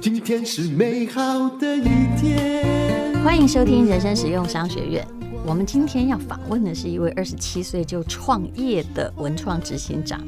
今天是美好的一天。欢迎收听人生实用商学院。我们今天要访问的是一位二十七岁就创业的文创执行长。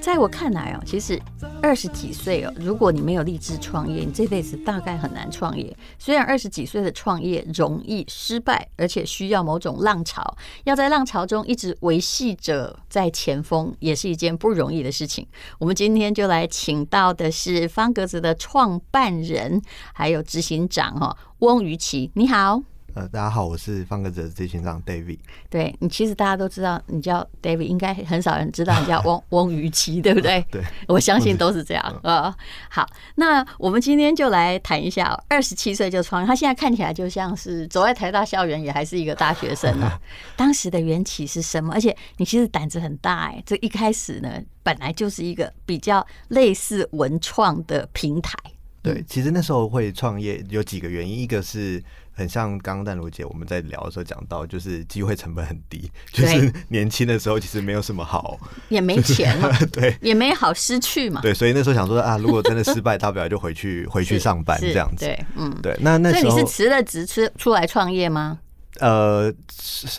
在我看来哦，其实二十几岁哦，如果你没有立志创业，你这辈子大概很难创业。虽然二十几岁的创业容易失败，而且需要某种浪潮，要在浪潮中一直维系着在前锋，也是一件不容易的事情。我们今天就来请到的是方格子的创办人，还有执行长哈，翁于琦，你好。呃，大家好，我是方格子的执行长 David。对，你其实大家都知道，你叫 David，应该很少人知道你叫翁 翁于琪，对不对？对，我相信都是这样。呃，好，那我们今天就来谈一下，二十七岁就创业，他现在看起来就像是走在台大校园，也还是一个大学生啊。当时的缘起是什么？而且你其实胆子很大哎，这一开始呢，本来就是一个比较类似文创的平台。对，其实那时候会创业有几个原因，一个是。很像刚刚淡如姐我们在聊的时候讲到，就是机会成本很低，就是年轻的时候其实没有什么好，也没钱嘛，对，也没好失去嘛，对，所以那时候想说啊，如果真的失败，大不了就回去 回去上班这样子，对，嗯，对。那那时候所以你是辞了职出出来创业吗？呃，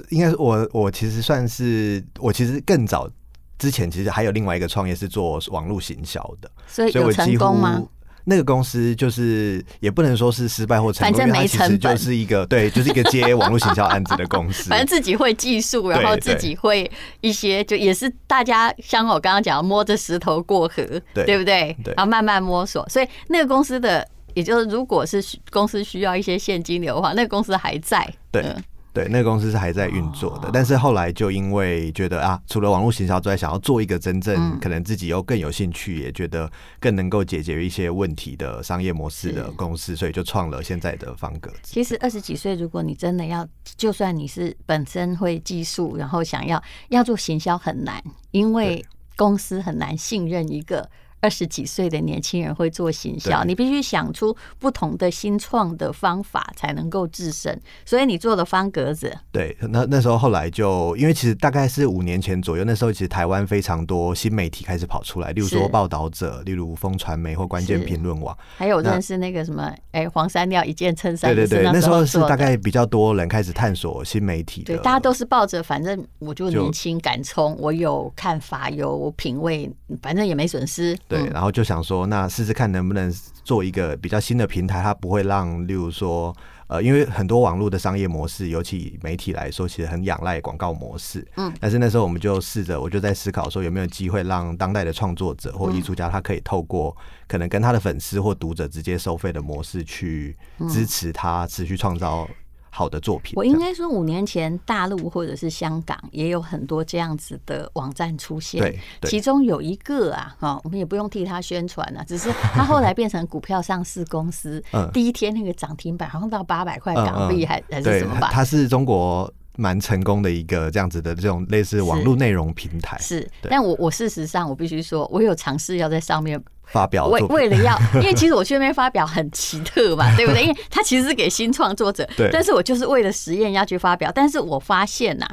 应该是我我其实算是我其实更早之前其实还有另外一个创业是做网络行销的，所以有成功吗？那个公司就是也不能说是失败或成功，反正没成就是一个对，就是一个接网络行销案子的公司。反正自己会技术，然后自己会一些，就也是大家像我刚刚讲，摸着石头过河，对，对不对？对，然后慢慢摸索。所以那个公司的，也就是如果是公司需要一些现金流的话，那个公司还在。对。嗯对，那个公司是还在运作的，但是后来就因为觉得啊，除了网络行销之外，想要做一个真正可能自己又更有兴趣，也觉得更能够解决一些问题的商业模式的公司，所以就创了现在的方格子。其实二十几岁，如果你真的要，就算你是本身会技术，然后想要要做行销很难，因为公司很难信任一个。二十几岁的年轻人会做行销，你必须想出不同的新创的方法才能够制胜。所以你做了方格子。对，那那时候后来就因为其实大概是五年前左右，那时候其实台湾非常多新媒体开始跑出来，例如说报道者，例如风传媒或关键评论网，还有认识那个什么哎、欸、黄山料一件衬衫。对对对，那时候是大概比较多人开始探索新媒体的。对，大家都是抱着反正我就年轻敢冲，我有看法有品味，反正也没损失。对，然后就想说，那试试看能不能做一个比较新的平台，它不会让，例如说，呃，因为很多网络的商业模式，尤其媒体来说，其实很仰赖广告模式。嗯，但是那时候我们就试着，我就在思考说，有没有机会让当代的创作者或艺术家，他可以透过可能跟他的粉丝或读者直接收费的模式，去支持他持续创造。好的作品，我应该说五年前大陆或者是香港也有很多这样子的网站出现，对，其中有一个啊，哈，我们也不用替他宣传了，只是他后来变成股票上市公司，第一天那个涨停板好像到八百块港币，还还是什么吧？他是中国蛮成功的一个这样子的这种类似网络内容平台，是，是，但我我事实上我必须说，我有尝试要在上面。发表为为了要，因为其实我去那边发表很奇特嘛，对不对？因为他其实是给新创作者，对。但是我就是为了实验要去发表，但是我发现呐，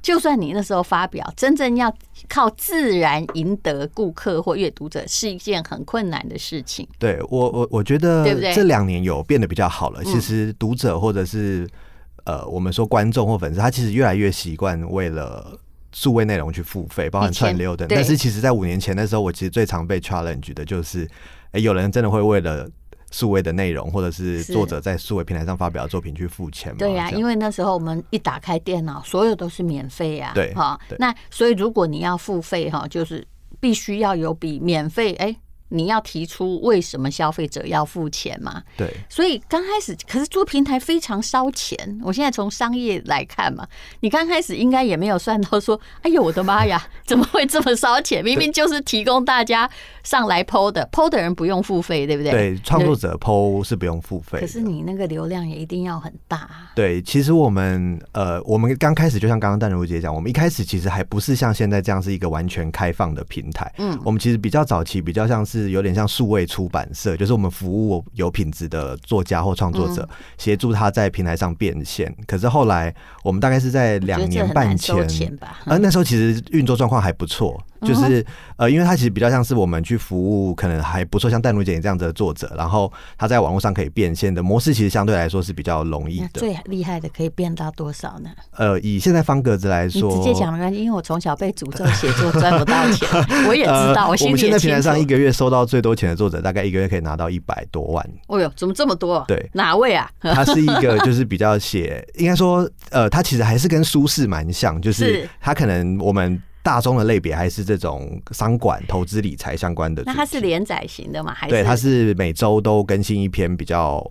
就算你那时候发表，真正要靠自然赢得顾客或阅读者，是一件很困难的事情。对我我我觉得，对不对？这两年有变得比较好了。其实读者或者是呃，我们说观众或粉丝，他其实越来越习惯为了。数位内容去付费，包含串流等。但是其实，在五年前的时候，我其实最常被 challenge 的就是，哎、欸，有人真的会为了数位的内容，或者是作者在数位平台上发表的作品去付钱吗？对呀、啊，因为那时候我们一打开电脑，所有都是免费呀。对，哈，那所以如果你要付费，哈，就是必须要有比免费，哎、欸。你要提出为什么消费者要付钱嘛？对，所以刚开始，可是做平台非常烧钱。我现在从商业来看嘛，你刚开始应该也没有算到说，哎呦我的妈呀，怎么会这么烧钱？明明就是提供大家上来 PO 的，PO 的人不用付费，对不对？对，创作者 PO 是不用付费。可是你那个流量也一定要很大。对，其实我们呃，我们刚开始就像刚刚淡如姐讲，我们一开始其实还不是像现在这样是一个完全开放的平台。嗯，我们其实比较早期，比较像是。是有点像数位出版社，就是我们服务有品质的作家或创作者，协助他在平台上变现。可是后来，我们大概是在两年半前，啊，那时候其实运作状况还不错，就是呃，因为它其实比较像是我们去服务，可能还不错，像淡如姐这样子的作者，然后他在网络上可以变现的模式，其实相对来说是比较容易的。最厉害的可以变到多少呢？呃，以现在方格子来说，直接讲没关系，因为我从小被诅咒写作赚不到钱，我也知道，我们现在平台上一个月收到最多钱的作者，大概一个月可以拿到一百多万。哦哟，怎么这么多？对，哪位啊？他是一个就是比较写，应该说，呃，他其实还是跟苏轼蛮像，就是他可能我们。大众的类别还是这种商管、投资理财相关的。那它是连载型的吗？还是对，它是每周都更新一篇比较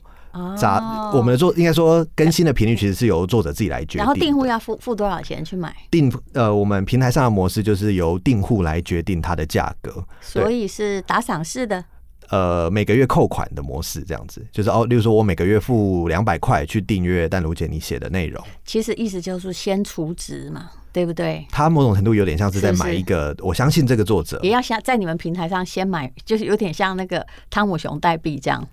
杂。哦、我们的作应该说更新的频率其实是由作者自己来决定。然后订户要付付多少钱去买？订呃，我们平台上的模式就是由订户来决定它的价格，所以是打赏式的。呃，每个月扣款的模式这样子，就是哦，例如说我每个月付两百块去订阅淡如姐你写的内容。其实意思就是先储值嘛。对不对？他某种程度有点像是在买一个，是是我相信这个作者也要像在你们平台上先买，就是有点像那个汤姆熊代币这样。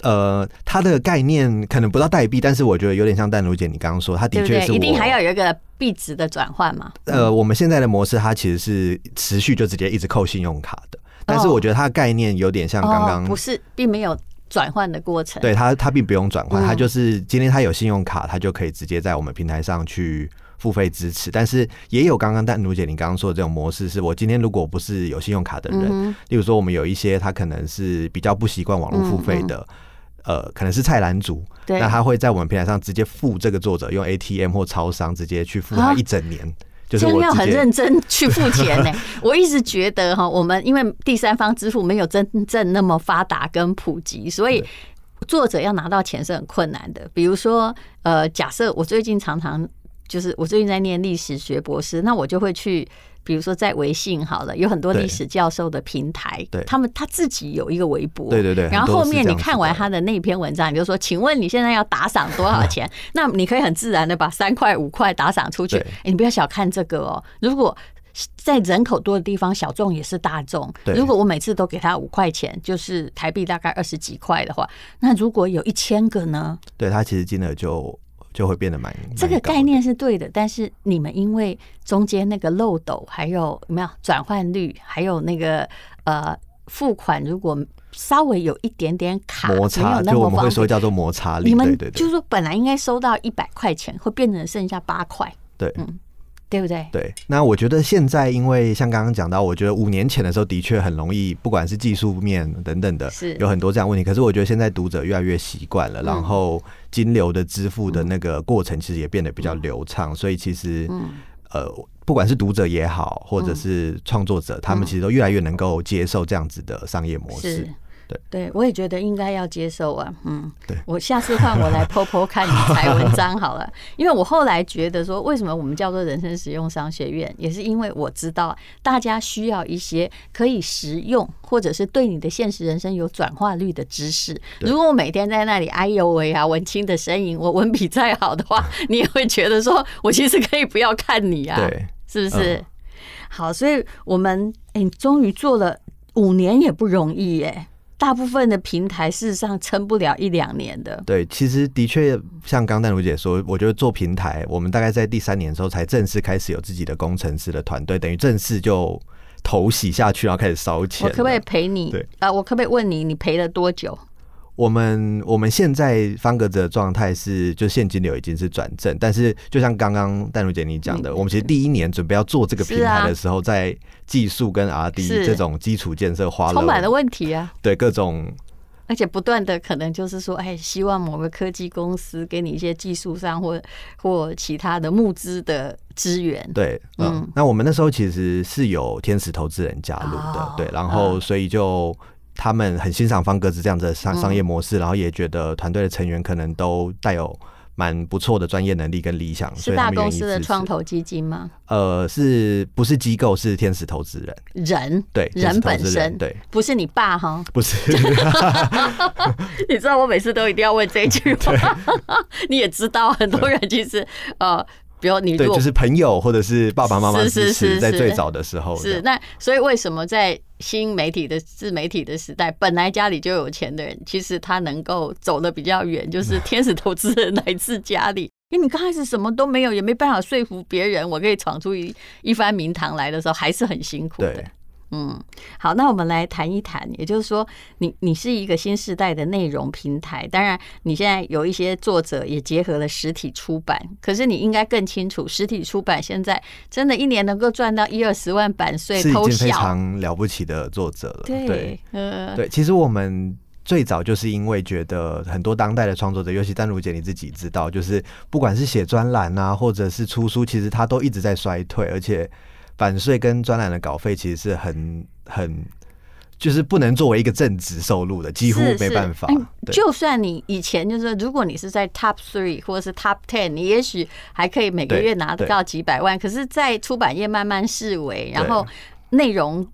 呃，它的概念可能不到代币，但是我觉得有点像淡如姐你刚刚说，它的确是一定还要有一个币值的转换嘛。呃，我们现在的模式它其实是持续就直接一直扣信用卡的，但是我觉得它的概念有点像刚刚、不是，并没有转换的过程。对它，它并不用转换，它就是今天它有信用卡，它就可以直接在我们平台上去。付费支持，但是也有刚刚但如姐你刚刚说的这种模式，是我今天如果不是有信用卡的人，嗯、例如说我们有一些他可能是比较不习惯网络付费的，呃，可能是菜篮族，对。那他会在我们平台上直接付这个作者用 ATM 或超商直接去付他一整年，啊、就是我要很认真去付钱呢。我一直觉得哈，我们因为第三方支付没有真正那么发达跟普及，所以作者要拿到钱是很困难的。比如说，呃，假设我最近常常。就是我最近在念历史学博士，那我就会去，比如说在微信好了，有很多历史教授的平台，对，他们他自己有一个微博，对对对。然后后面你看完他的那篇文章，你就说，请问你现在要打赏多少钱？那你可以很自然的把三块五块打赏出去。哎，你不要小看这个哦，如果在人口多的地方，小众也是大众。如果我每次都给他五块钱，就是台币大概二十几块的话，那如果有一千个呢？对，他其实金额就。就会变得蛮这个概念是对的，但是你们因为中间那个漏斗，还有有没有转换率，还有那个呃付款，如果稍微有一点点卡，摩擦，就我们会说叫做摩擦力。你们就是说本来应该收到一百块钱，会变成剩下八块，对，嗯。对不对？对，那我觉得现在，因为像刚刚讲到，我觉得五年前的时候的确很容易，不管是技术面等等的，是有很多这样问题。可是我觉得现在读者越来越习惯了，然后金流的支付的那个过程其实也变得比较流畅，所以其实呃，不管是读者也好，或者是创作者，他们其实都越来越能够接受这样子的商业模式。对，我也觉得应该要接受啊，嗯，对，我下次换我来 po po 看理财文章好了，因为我后来觉得说，为什么我们叫做人生实用商学院，也是因为我知道大家需要一些可以实用，或者是对你的现实人生有转化率的知识。如果我每天在那里哎呦喂啊，文青的身影，我文笔再好的话，你也会觉得说我其实可以不要看你啊，对，是不是？好，所以我们哎，终于做了五年也不容易耶。大部分的平台事实上撑不了一两年的。对，其实的确像刚淡如姐说，我觉得做平台，我们大概在第三年的时候才正式开始有自己的工程师的团队，等于正式就投洗下去，然后开始烧钱。我可不可以陪你？对啊，我可不可以问你，你赔了多久？我们我们现在方格子的状态是，就现金流已经是转正，但是就像刚刚淡如姐你讲的，嗯、我们其实第一年准备要做这个平台的时候，啊、在技术跟 R&D 这种基础建设花了充满了问题啊，对各种，而且不断的可能就是说，哎，希望某个科技公司给你一些技术上或或其他的募资的资源，对，嗯，嗯。那我们那时候其实是有天使投资人加入的，哦、对，然后所以就。他们很欣赏方格子这样的商商业模式，然后也觉得团队的成员可能都带有蛮不错的专业能力跟理想。是大公司的创投基金吗？呃，是不是机构？是天使投资人。人对人本身对，不是你爸哈？不是。你知道我每次都一定要问这句话，你也知道很多人其实呃。比如你对，就是朋友或者是爸爸妈妈支持，在最早的时候是，是，是，是那，所以为什么在新媒体的自媒体的时代，本来家里就有钱的人，其实他能够走的比较远，就是天使投资人来自家里。因为你刚开始什么都没有，也没办法说服别人，我可以闯出一一番名堂来的时候，还是很辛苦的。嗯，好，那我们来谈一谈，也就是说你，你你是一个新时代的内容平台，当然你现在有一些作者也结合了实体出版，可是你应该更清楚，实体出版现在真的一年能够赚到一二十万版税，是已经非常了不起的作者了。对，对，呃，对，其实我们最早就是因为觉得很多当代的创作者，尤其丹如姐你自己知道，就是不管是写专栏啊，或者是出书，其实他都一直在衰退，而且。版税跟专栏的稿费其实是很很，就是不能作为一个正职收入的，几乎没办法。就算你以前就是，如果你是在 top three 或者是 top ten，你也许还可以每个月拿得到几百万。可是，在出版业慢慢式微，然后内容。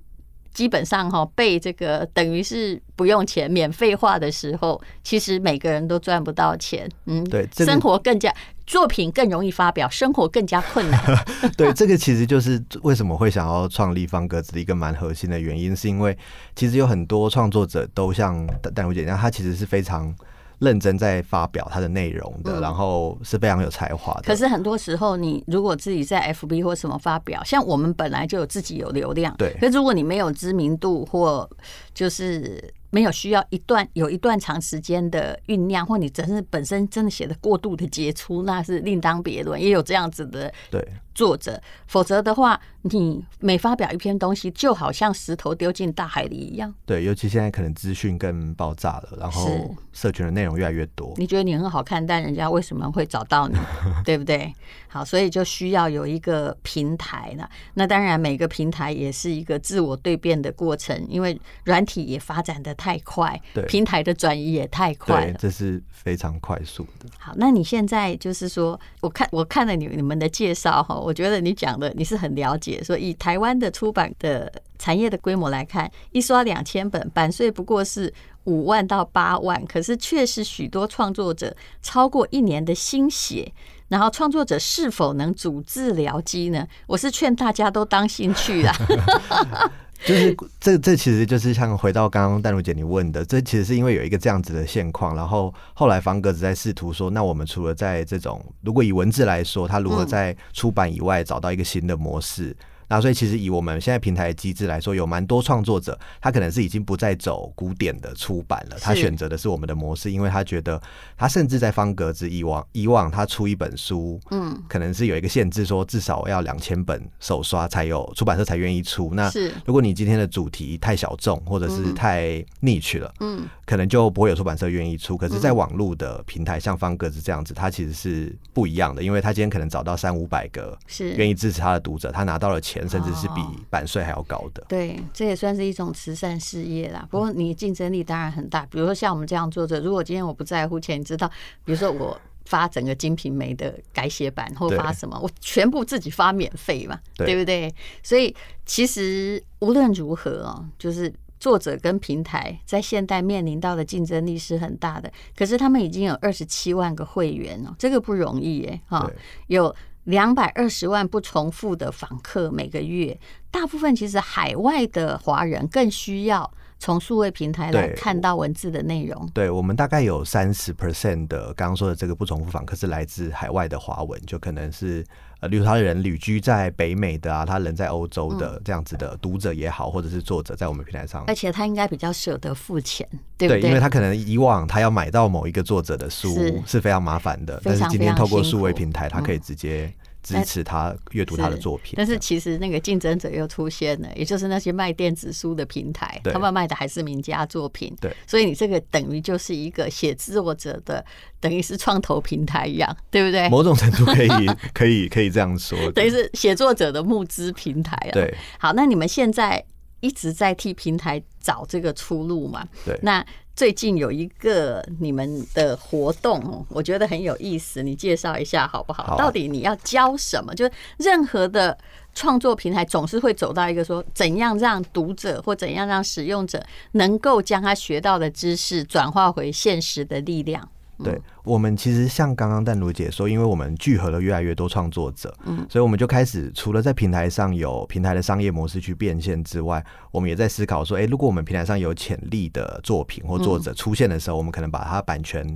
基本上哈，被这个等于是不用钱、免费化的时候，其实每个人都赚不到钱。嗯，对，生活更加作品更容易发表，生活更加困难。对，这个其实就是为什么会想要创立方格子的一个蛮核心的原因，是因为其实有很多创作者都像淡如姐一样，她其实是非常。认真在发表他的内容的，然后是非常有才华的。可是很多时候，你如果自己在 FB 或什么发表，像我们本来就有自己有流量，对。可是如果你没有知名度或就是。没有需要一段有一段长时间的酝酿，或你真是本身真的写的过度的杰出，那是另当别论。也有这样子的对作者，否则的话，你每发表一篇东西，就好像石头丢进大海里一样。对，尤其现在可能资讯更爆炸了，然后社群的内容越来越多。你觉得你很好看，但人家为什么会找到你？对不对？好，所以就需要有一个平台了。那当然，每个平台也是一个自我蜕变的过程，因为软体也发展的太快，对平台的转移也太快了，这是非常快速的。好，那你现在就是说，我看我看了你你们的介绍哈，我觉得你讲的你是很了解，说以台湾的出版的产业的规模来看，一刷两千本，版税不过是五万到八万，可是却是许多创作者超过一年的心血。然后创作者是否能主治疗机呢？我是劝大家都当心去啊。就是这这其实就是像回到刚刚淡如姐你问的，这其实是因为有一个这样子的现况，然后后来方格子在试图说，那我们除了在这种如果以文字来说，他如何在出版以外找到一个新的模式。那所以其实以我们现在平台的机制来说，有蛮多创作者，他可能是已经不再走古典的出版了，他选择的是我们的模式，因为他觉得他甚至在方格子以往以往他出一本书，嗯，可能是有一个限制，说至少要两千本首刷才有出版社才愿意出。那如果你今天的主题太小众或者是太 niche 了，嗯，可能就不会有出版社愿意出。可是，在网络的平台像方格子这样子，它其实是不一样的，因为他今天可能找到三五百个是愿意支持他的读者，他拿到了钱。甚至是比版税还要高的。对，这也算是一种慈善事业啦。不过你竞争力当然很大。比如说像我们这样作者，如果今天我不在乎钱，你知道，比如说我发整个《金瓶梅》的改写版，或发什么，我全部自己发免费嘛，对不对？所以其实无论如何哦，就是作者跟平台在现代面临到的竞争力是很大的。可是他们已经有二十七万个会员哦，这个不容易耶，哈，有。两百二十万不重复的访客每个月，大部分其实海外的华人更需要从数位平台来看到文字的内容。对，我们大概有三十 percent 的刚刚说的这个不重复访客是来自海外的华文，就可能是呃，例如他的人旅居在北美的啊，他人在欧洲的这样子的读者也好，或者是作者在我们平台上，而且他应该比较舍得付钱，对不对？对，因为他可能以往他要买到某一个作者的书是非常麻烦的，但是今天透过数位平台，他可以直接。支持他阅读他的作品，但是其实那个竞争者又出现了，也就是那些卖电子书的平台，他们卖的还是名家作品。对，所以你这个等于就是一个写作者的，等于是创投平台一样，对不对？某种程度可以，可以，可以这样说，等于是写作者的募资平台啊。对，好，那你们现在一直在替平台找这个出路嘛？对，那。最近有一个你们的活动，我觉得很有意思，你介绍一下好不好？到底你要教什么？就是任何的创作平台总是会走到一个说，怎样让读者或怎样让使用者能够将他学到的知识转化回现实的力量。对，我们其实像刚刚淡如姐说，因为我们聚合了越来越多创作者，嗯，所以我们就开始除了在平台上有平台的商业模式去变现之外，我们也在思考说，哎，如果我们平台上有潜力的作品或作者出现的时候，我们可能把它版权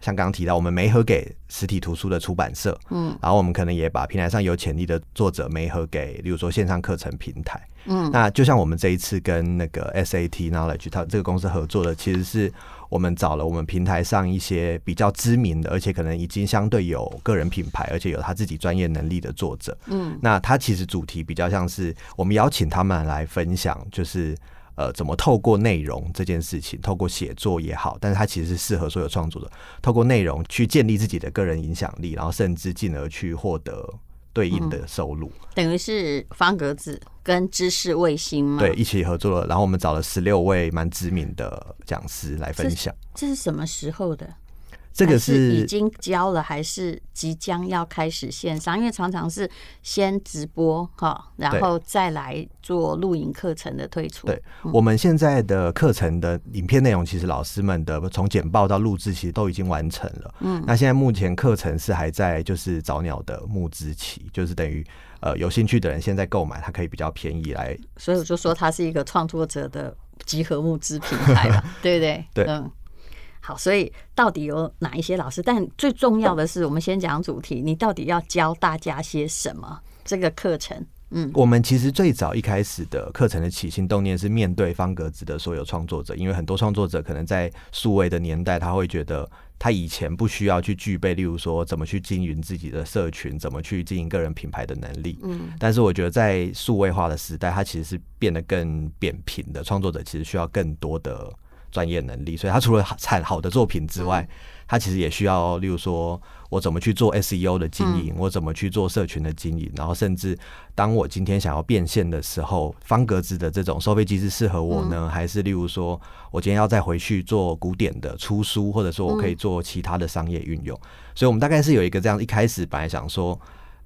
像刚刚提到，我们媒合给实体图书的出版社，嗯，然后我们可能也把平台上有潜力的作者媒合给，例如说线上课程平台，嗯，那就像我们这一次跟那个 SAT Knowledge 它这个公司合作的，其实是我们找了我们平台上一些比较知名的，而且可能已经相对有个人品牌，而且有他自己专业能力的作者，嗯，那他其实主题比较像是我们邀请他们来分享，就是。呃，怎么透过内容这件事情，透过写作也好，但是它其实是适合所有创作者，透过内容去建立自己的个人影响力，然后甚至进而去获得对应的收入。嗯、等于是方格子跟知识卫星嘛，对，一起合作了，然后我们找了十六位蛮知名的讲师来分享。这是什么时候的？这个是，是已经交了，还是即将要开始线上？因为常常是先直播哈，然后再来做录影课程的推出。对，我们现在的课程的影片内容，其实老师们的从简报到录制，其实都已经完成了。嗯，那现在目前课程是还在就是早鸟的募资期，就是等于呃有兴趣的人现在购买，它可以比较便宜来。所以我就说它是一个创作者的集合募资平台了，对不对？对，嗯。好，所以到底有哪一些老师？但最重要的是，我们先讲主题。你到底要教大家些什么？这个课程，嗯，我们其实最早一开始的课程的起心动念是面对方格子的所有创作者，因为很多创作者可能在数位的年代，他会觉得他以前不需要去具备，例如说怎么去经营自己的社群，怎么去经营个人品牌的能力。嗯，但是我觉得在数位化的时代，它其实是变得更扁平的，创作者其实需要更多的。专业能力，所以他除了产好的作品之外，他其实也需要，例如说我怎么去做 SEO 的经营，我怎么去做社群的经营，然后甚至当我今天想要变现的时候，方格子的这种收费机制适合我呢？还是例如说我今天要再回去做古典的出书，或者说我可以做其他的商业运用？所以我们大概是有一个这样，一开始本来想说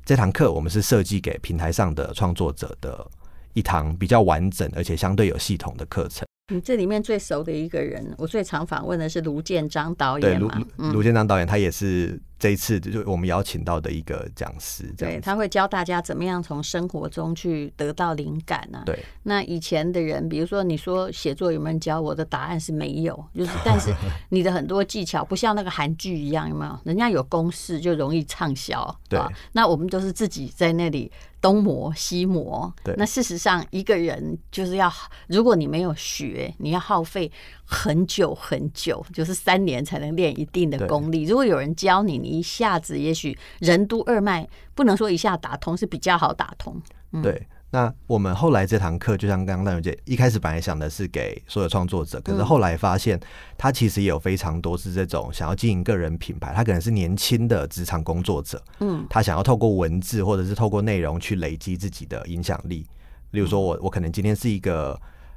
这堂课我们是设计给平台上的创作者的一堂比较完整而且相对有系统的课程。你这里面最熟的一个人，我最常访问的是卢建章导演嘛。卢卢建章导演，他也是。这一次就我们邀请到的一个讲师，对，他会教大家怎么样从生活中去得到灵感呢、啊？对，那以前的人，比如说你说写作有没有人教我的答案是没有，就是但是 你的很多技巧不像那个韩剧一样，有没有？人家有公式就容易畅销，对。那我们都是自己在那里东磨西磨，对。那事实上一个人就是要，如果你没有学，你要耗费。很久很久，就是三年才能练一定的功力。如果有人教你，你一下子也许任督二脉，不能说一下打通，是比较好打通。嗯、对，那我们后来这堂课，就像刚刚淡如姐一开始本来想的是给所有创作者，可是后来发现，他其实也有非常多是这种想要经营个人品牌，他可能是年轻的职场工作者，嗯，他想要透过文字或者是透过内容去累积自己的影响力。例如说我我可能今天是一个。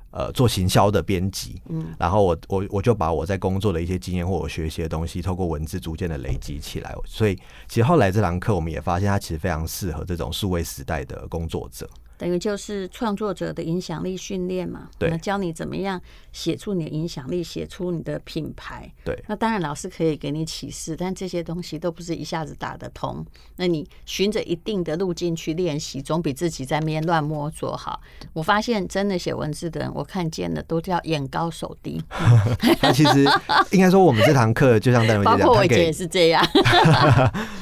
呃，做行销的编辑，嗯，然后我我我就把我在工作的一些经验或我学习的东西，透过文字逐渐的累积起来。所以，其实后来这堂课我们也发现，它其实非常适合这种数位时代的工作者。等于就是创作者的影响力训练嘛，对，教你怎么样写出你的影响力，写出你的品牌。对，那当然老师可以给你启示，但这些东西都不是一下子打得通。那你循着一定的路径去练习，总比自己在那边乱摸索好。我发现真的写文字的人，我看见的都叫眼高手低。那其实应该说，我们这堂课就像戴文姐讲，包括我姐也是这样。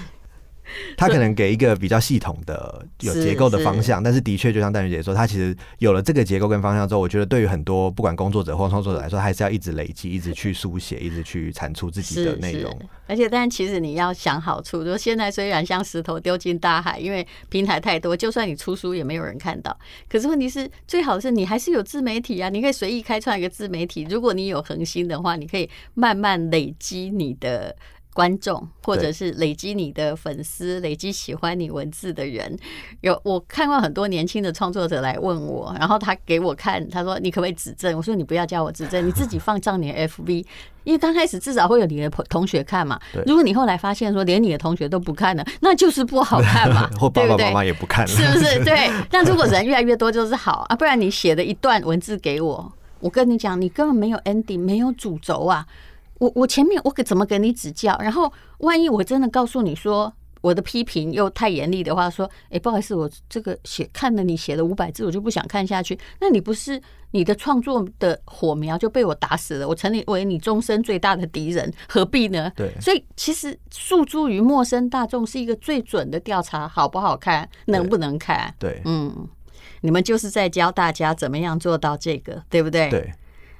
他可能给一个比较系统的、有结构的方向，但是的确，就像戴云姐说，他其实有了这个结构跟方向之后，我觉得对于很多不管工作者或创作者来说，还是要一直累积，一直去书写，一直去产出自己的内容。而且，但其实你要想好处，就现在虽然像石头丢进大海，因为平台太多，就算你出书也没有人看到。可是问题是，最好是你还是有自媒体啊，你可以随意开创一个自媒体。如果你有恒心的话，你可以慢慢累积你的。观众，或者是累积你的粉丝，累积喜欢你文字的人，有我看过很多年轻的创作者来问我，然后他给我看，他说你可不可以指正？我说你不要叫我指正，你自己放上你的 FB，因为刚开始至少会有你的同学看嘛。如果你后来发现说连你的同学都不看了，那就是不好看嘛，或爸爸妈妈也不看了，是不是？对。那如果人越来越多就是好啊，不然你写的一段文字给我，我跟你讲，你根本没有 ending，没有主轴啊。我我前面我可怎么给你指教？然后万一我真的告诉你说我的批评又太严厉的话，说，哎、欸，不好意思，我这个写看了你写了五百字，我就不想看下去。那你不是你的创作的火苗就被我打死了？我成为你终身最大的敌人，何必呢？对，所以其实诉诸于陌生大众是一个最准的调查，好不好看，能不能看？对，嗯，你们就是在教大家怎么样做到这个，对不对？对。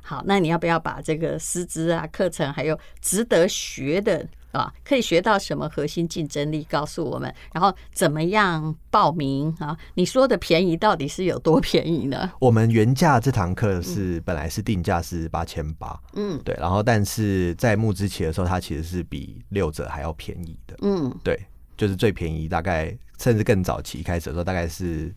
好，那你要不要把这个师资啊、课程，还有值得学的啊，可以学到什么核心竞争力，告诉我们？然后怎么样报名啊？你说的便宜到底是有多便宜呢？我们原价这堂课是本来是定价是八千八，嗯，对，然后但是在募资期的时候，它其实是比六折还要便宜的，嗯，对，就是最便宜，大概甚至更早期开始的时候，大概是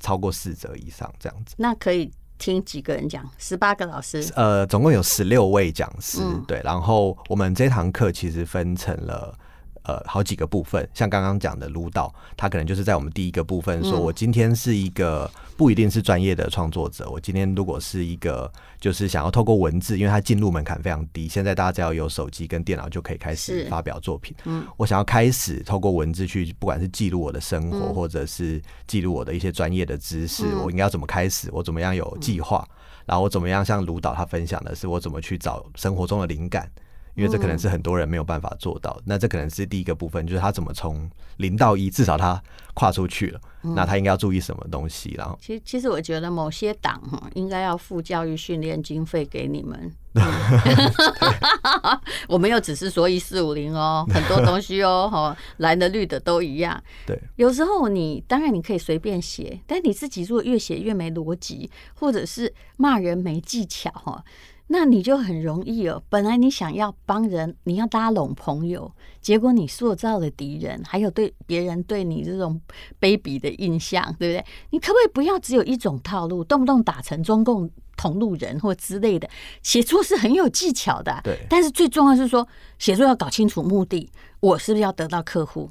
超过四折以上这样子。那可以。听几个人讲，十八个老师，呃，总共有十六位讲师，嗯、对。然后我们这堂课其实分成了呃好几个部分，像刚刚讲的卢导，他可能就是在我们第一个部分说，我今天是一个。不一定是专业的创作者。我今天如果是一个，就是想要透过文字，因为它进入门槛非常低，现在大家只要有手机跟电脑就可以开始发表作品。嗯，我想要开始透过文字去，不管是记录我的生活，或者是记录我的一些专业的知识，我应该要怎么开始？我怎么样有计划？然后我怎么样像卢导他分享的是，我怎么去找生活中的灵感？因为这可能是很多人没有办法做到。那这可能是第一个部分，就是他怎么从零到一，至少他跨出去了。那他应该要注意什么东西？然后，其实其实我觉得某些党哈应该要付教育训练经费给你们。我们又只是说一四五零哦，很多东西哦，哈，蓝的绿的都一样。对，有时候你当然你可以随便写，但你自己如果越写越没逻辑，或者是骂人没技巧哈。那你就很容易哦。本来你想要帮人，你要拉拢朋友，结果你塑造了敌人，还有对别人对你这种卑鄙的印象，对不对？你可不可以不要只有一种套路，动不动打成中共同路人或之类的？写作是很有技巧的，对。但是最重要是说，写作要搞清楚目的，我是不是要得到客户？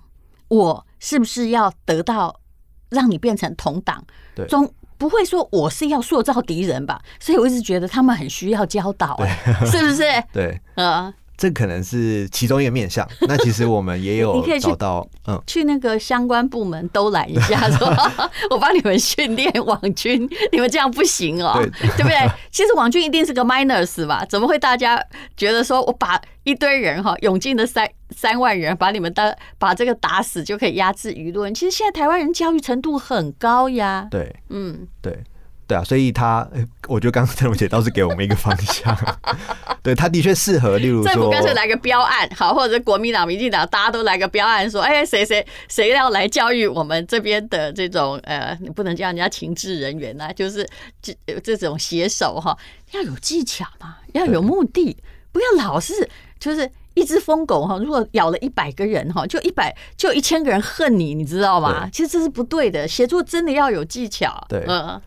我是不是要得到让你变成同党？对。中。不会说我是要塑造敌人吧？所以我一直觉得他们很需要教导，是不是？对，呃，这可能是其中一个面向。那其实我们也有找到，嗯，去那个相关部门都揽一下，说 我帮你们训练网军，你们这样不行哦，对不对？其实网军一定是个 minus 吧？怎么会大家觉得说我把一堆人哈涌进的三三万人把你们打把这个打死就可以压制舆论？其实现在台湾人教育程度很高呀。对，嗯，对，对啊，所以他，我觉得刚刚陈荣姐倒是给我们一个方向，对，他的确适合，例如说，政府干脆来个标案，好，或者国民党、民进党大家都来个标案，说，哎，谁谁谁要来教育我们这边的这种呃，你不能叫人家情治人员呐，就是这这种写手哈，要有技巧嘛，要有目的，不要老是就是。一只疯狗哈，如果咬了一百个人哈，就一百就一千个人恨你，你知道吗？其实这是不对的。写作真的要有技巧。对，嗯嗯。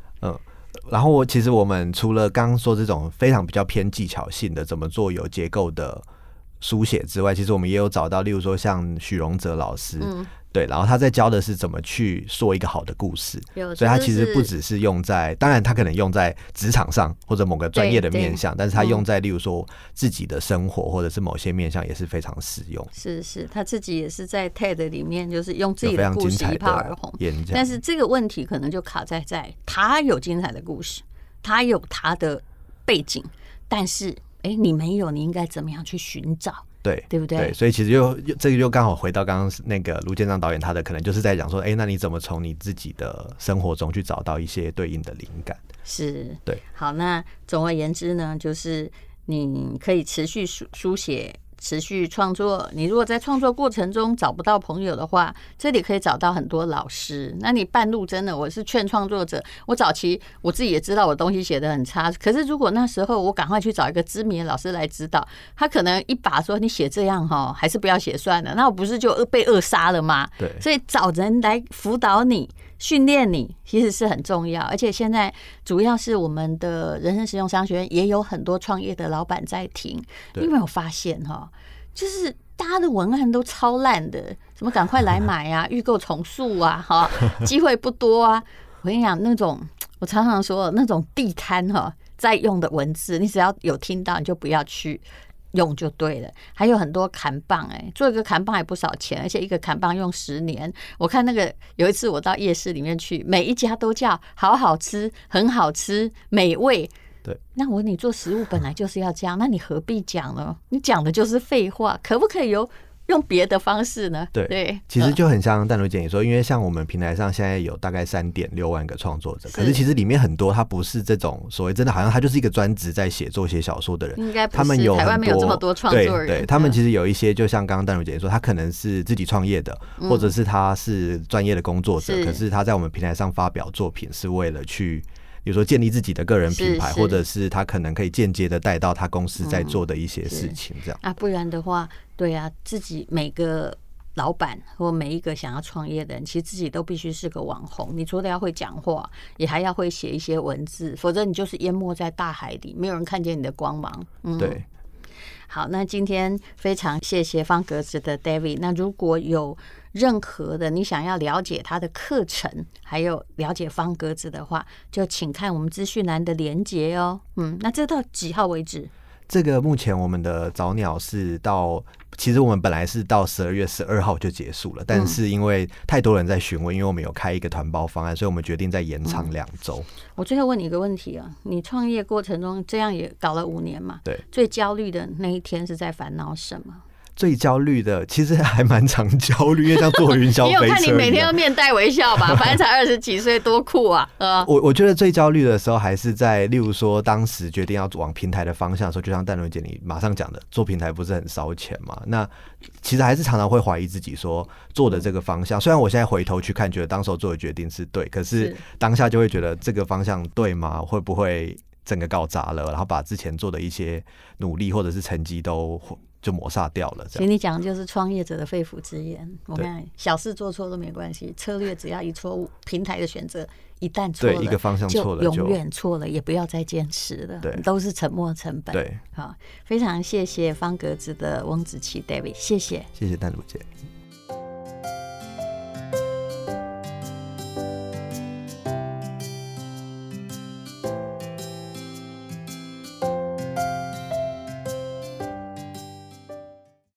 然后我其实我们除了刚刚说这种非常比较偏技巧性的怎么做有结构的书写之外，其实我们也有找到，例如说像许荣哲老师。对，然后他在教的是怎么去说一个好的故事，所以他其实不只是用在，当然他可能用在职场上或者某个专业的面向，但是他用在例如说自己的生活或者是某些面向也是非常实用。是是，他自己也是在 TED 里面就是用自己的故事一炮而红，但是这个问题可能就卡在在他有精彩的故事，他有他的背景，但是哎，你没有，你应该怎么样去寻找？对，对不对？对，所以其实又这个又刚好回到刚刚那个卢建章导演，他的可能就是在讲说，哎，那你怎么从你自己的生活中去找到一些对应的灵感？是，对。好，那总而言之呢，就是你可以持续书书写。持续创作，你如果在创作过程中找不到朋友的话，这里可以找到很多老师。那你半路真的，我是劝创作者，我早期我自己也知道我东西写的很差，可是如果那时候我赶快去找一个知名的老师来指导，他可能一把说你写这样哈，还是不要写算了，那我不是就被扼杀了吗？对，所以找人来辅导你。训练你其实是很重要，而且现在主要是我们的人生实用商学院也有很多创业的老板在听。你有没有发现哈？就是大家的文案都超烂的，什么赶快来买啊，预购重塑啊，哈，机会不多啊。我跟你讲，那种我常常说那种地摊哈，在用的文字，你只要有听到，你就不要去。用就对了。还有很多砍棒，哎，做一个砍棒也不少钱，而且一个砍棒用十年。我看那个有一次我到夜市里面去，每一家都叫好好吃，很好吃，美味。对，那我问你做食物本来就是要这样，那你何必讲呢？你讲的就是废话，可不可以有？用别的方式呢？对对，其实就很像淡如姐你说，因为像我们平台上现在有大概三点六万个创作者，可是其实里面很多他不是这种所谓真的，好像他就是一个专职在写作写小说的人。应该他们有台湾没有这么多创作人，对，对他们其实有一些，就像刚刚淡如姐说，他可能是自己创业的，或者是他是专业的工作者，可是他在我们平台上发表作品是为了去。比如说建立自己的个人品牌，或者是他可能可以间接的带到他公司在做的一些事情，这样、嗯、啊，不然的话，对啊，自己每个老板或每一个想要创业的人，其实自己都必须是个网红。你除了要会讲话，也还要会写一些文字，否则你就是淹没在大海里，没有人看见你的光芒。嗯，对。好，那今天非常谢谢方格子的 David。那如果有任何的你想要了解他的课程，还有了解方格子的话，就请看我们资讯栏的连接哦。嗯，那这到几号为止？这个目前我们的早鸟是到。其实我们本来是到十二月十二号就结束了，但是因为太多人在询问，因为我们有开一个团包方案，所以我们决定再延长两周。我最后问你一个问题啊，你创业过程中这样也搞了五年嘛？对，最焦虑的那一天是在烦恼什么？最焦虑的，其实还蛮常焦虑，因为像坐云霄飞车。你有看你每天要面带微笑吧？反正才二十几岁，多酷啊！呃，我我觉得最焦虑的时候还是在，例如说当时决定要往平台的方向的时候，就像淡如姐你马上讲的，做平台不是很烧钱嘛？那其实还是常常会怀疑自己，说做的这个方向，虽然我现在回头去看，觉得当时候做的决定是对，可是当下就会觉得这个方向对吗？会不会整个搞砸了？然后把之前做的一些努力或者是成绩都。就抹杀掉了。其实你讲的就是创业者的肺腑之言。我看小事做错都没关系，策略只要一错误，平台的选择一旦错了，一个方向错了，就永远错了，也不要再坚持了。对，都是沉没成本。对，好，非常谢谢方格子的翁子琪 David，谢谢，谢谢丹如姐。